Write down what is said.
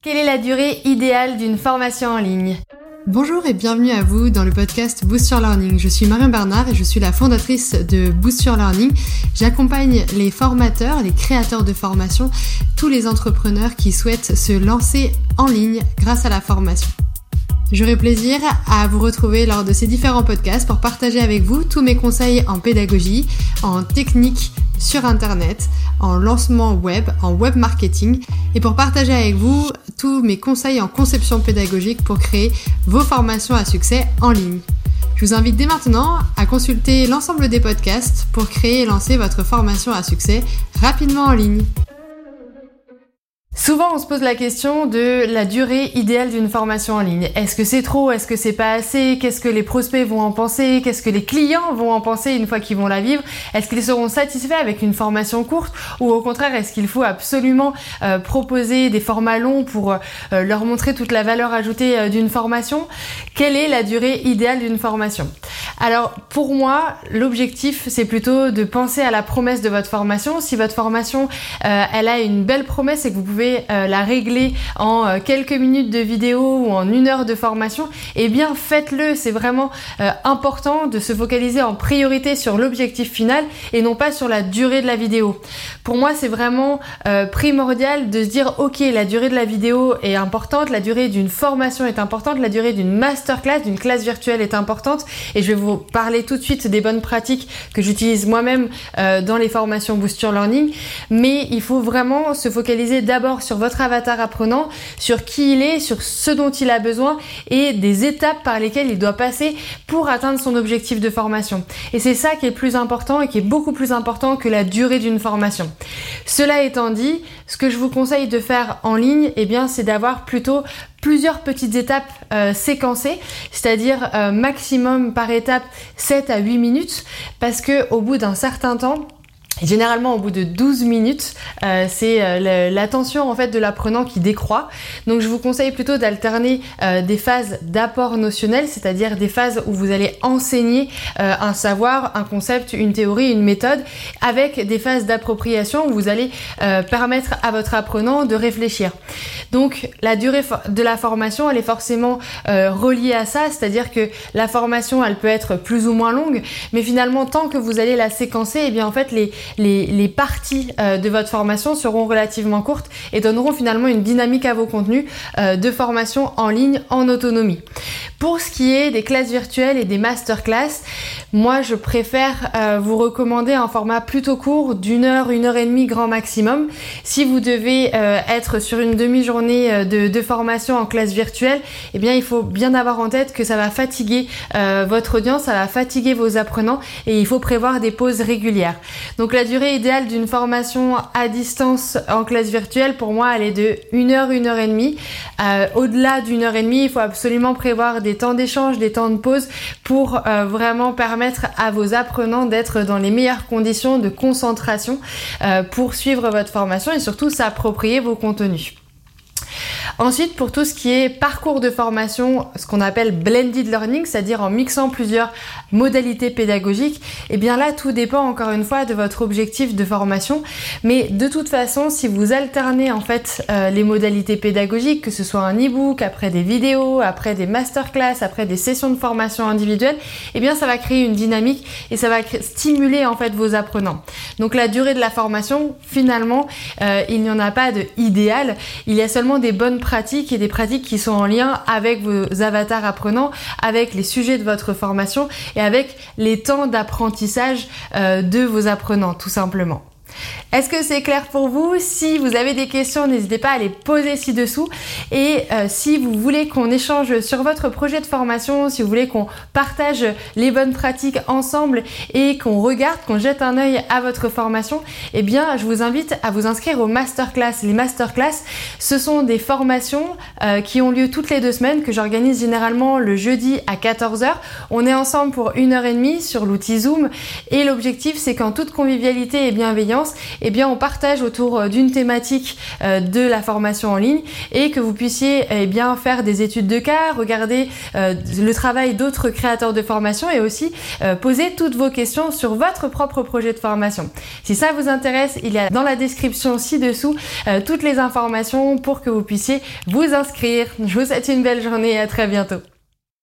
Quelle est la durée idéale d'une formation en ligne Bonjour et bienvenue à vous dans le podcast Boost Your Learning. Je suis Marion Bernard et je suis la fondatrice de Boost Your Learning. J'accompagne les formateurs, les créateurs de formation, tous les entrepreneurs qui souhaitent se lancer en ligne grâce à la formation. J'aurai plaisir à vous retrouver lors de ces différents podcasts pour partager avec vous tous mes conseils en pédagogie, en technique sur Internet, en lancement web, en web marketing et pour partager avec vous tous mes conseils en conception pédagogique pour créer vos formations à succès en ligne. Je vous invite dès maintenant à consulter l'ensemble des podcasts pour créer et lancer votre formation à succès rapidement en ligne. Souvent, on se pose la question de la durée idéale d'une formation en ligne. Est-ce que c'est trop? Est-ce que c'est pas assez? Qu'est-ce que les prospects vont en penser? Qu'est-ce que les clients vont en penser une fois qu'ils vont la vivre? Est-ce qu'ils seront satisfaits avec une formation courte? Ou au contraire, est-ce qu'il faut absolument euh, proposer des formats longs pour euh, leur montrer toute la valeur ajoutée euh, d'une formation? Quelle est la durée idéale d'une formation? Alors pour moi, l'objectif c'est plutôt de penser à la promesse de votre formation. Si votre formation elle a une belle promesse et que vous pouvez euh, la régler en euh, quelques minutes de vidéo ou en une heure de formation, eh bien faites-le. C'est vraiment euh, important de se focaliser en priorité sur l'objectif final et non pas sur la durée de la vidéo. Pour moi, c'est vraiment primordial de se dire ok, la durée de la vidéo est importante, la durée d'une formation est importante, la durée d'une masterclass, d'une classe virtuelle est importante et je vais vous parler tout de suite des bonnes pratiques que j'utilise moi-même dans les formations Boost Your Learning. Mais il faut vraiment se focaliser d'abord sur votre avatar apprenant, sur qui il est, sur ce dont il a besoin et des étapes par lesquelles il doit passer pour atteindre son objectif de formation. Et c'est ça qui est plus important et qui est beaucoup plus important que la durée d'une formation. Cela étant dit, ce que je vous conseille de faire en ligne, eh bien, c'est d'avoir plutôt plusieurs petites étapes euh, séquencées, c'est-à-dire euh, maximum par étape 7 à 8 minutes, parce que au bout d'un certain temps, Généralement, au bout de 12 minutes, euh, c'est euh, l'attention en fait de l'apprenant qui décroît. Donc, je vous conseille plutôt d'alterner euh, des phases d'apport notionnel, c'est-à-dire des phases où vous allez enseigner un savoir, un concept, une théorie, une méthode, avec des phases d'appropriation où vous allez permettre à votre apprenant de réfléchir. Donc, la durée de la formation, elle est forcément reliée à ça, c'est-à-dire que la formation, elle peut être plus ou moins longue, mais finalement, tant que vous allez la séquencer, et eh bien en fait les les, parties euh, de votre formation seront relativement courtes et donneront finalement une dynamique à vos contenus euh, de formation en ligne en autonomie. Pour ce qui est des classes virtuelles et des masterclass, moi je préfère euh, vous recommander un format plutôt court d'une heure, une heure et demie grand maximum. Si vous devez être sur une demi-journée de, formation en classe virtuelle, eh bien il faut bien avoir en tête que ça va fatiguer votre audience, ça va fatiguer vos apprenants et il faut prévoir des pauses régulières. La durée idéale d'une formation à distance en classe virtuelle, pour moi, elle est de 1 heure, 1 heure et demie. Euh, au-delà d'une heure et demie, il faut absolument prévoir des temps d'échange, des temps de pause pour euh, vraiment permettre à vos apprenants d'être dans les meilleures conditions de concentration euh, pour suivre votre formation et surtout s'approprier vos contenus. Ensuite, pour tout ce qui est parcours de formation, ce qu'on appelle blended learning, c'est-à-dire en mixant plusieurs modalités pédagogiques, et eh bien là, tout dépend encore une fois de votre objectif de formation. Mais de toute façon, si vous alternez en fait euh, les modalités pédagogiques, que ce soit un e-book, après des vidéos, après des masterclass, après des sessions de formation individuelles, et eh bien ça va créer une dynamique et ça va stimuler en fait vos apprenants. Donc la durée de la formation, finalement, euh, il n'y en a pas de. Il y a seulement des bonnes pratiques et des pratiques qui sont en lien avec vos avatars apprenants, avec les sujets de votre formation et avec les temps d'apprentissage euh, de vos apprenants tout simplement. Est-ce que c'est clair pour vous? Si vous avez des questions, n'hésitez pas à les poser ci-dessous. Et euh, si vous voulez qu'on échange sur votre projet de formation, si vous voulez qu'on partage les bonnes pratiques ensemble et qu'on regarde, qu'on jette un œil à votre formation, eh bien, je vous invite à vous inscrire aux masterclass. Les masterclass, ce sont des formations euh, qui ont lieu toutes les deux semaines, que j'organise généralement le jeudi à 14h. On est ensemble pour une heure et demie sur l'outil Zoom et l'objectif, c'est qu'en toute convivialité et bienveillance, eh bien on partage autour d'une thématique de la formation en ligne et que vous puissiez eh bien faire des études de cas, regarder le travail d'autres créateurs de formation et aussi poser toutes vos questions sur votre propre projet de formation. Si ça vous intéresse, il y a dans la description ci-dessous toutes les informations pour que vous puissiez vous inscrire. Je vous souhaite une belle journée et à très bientôt.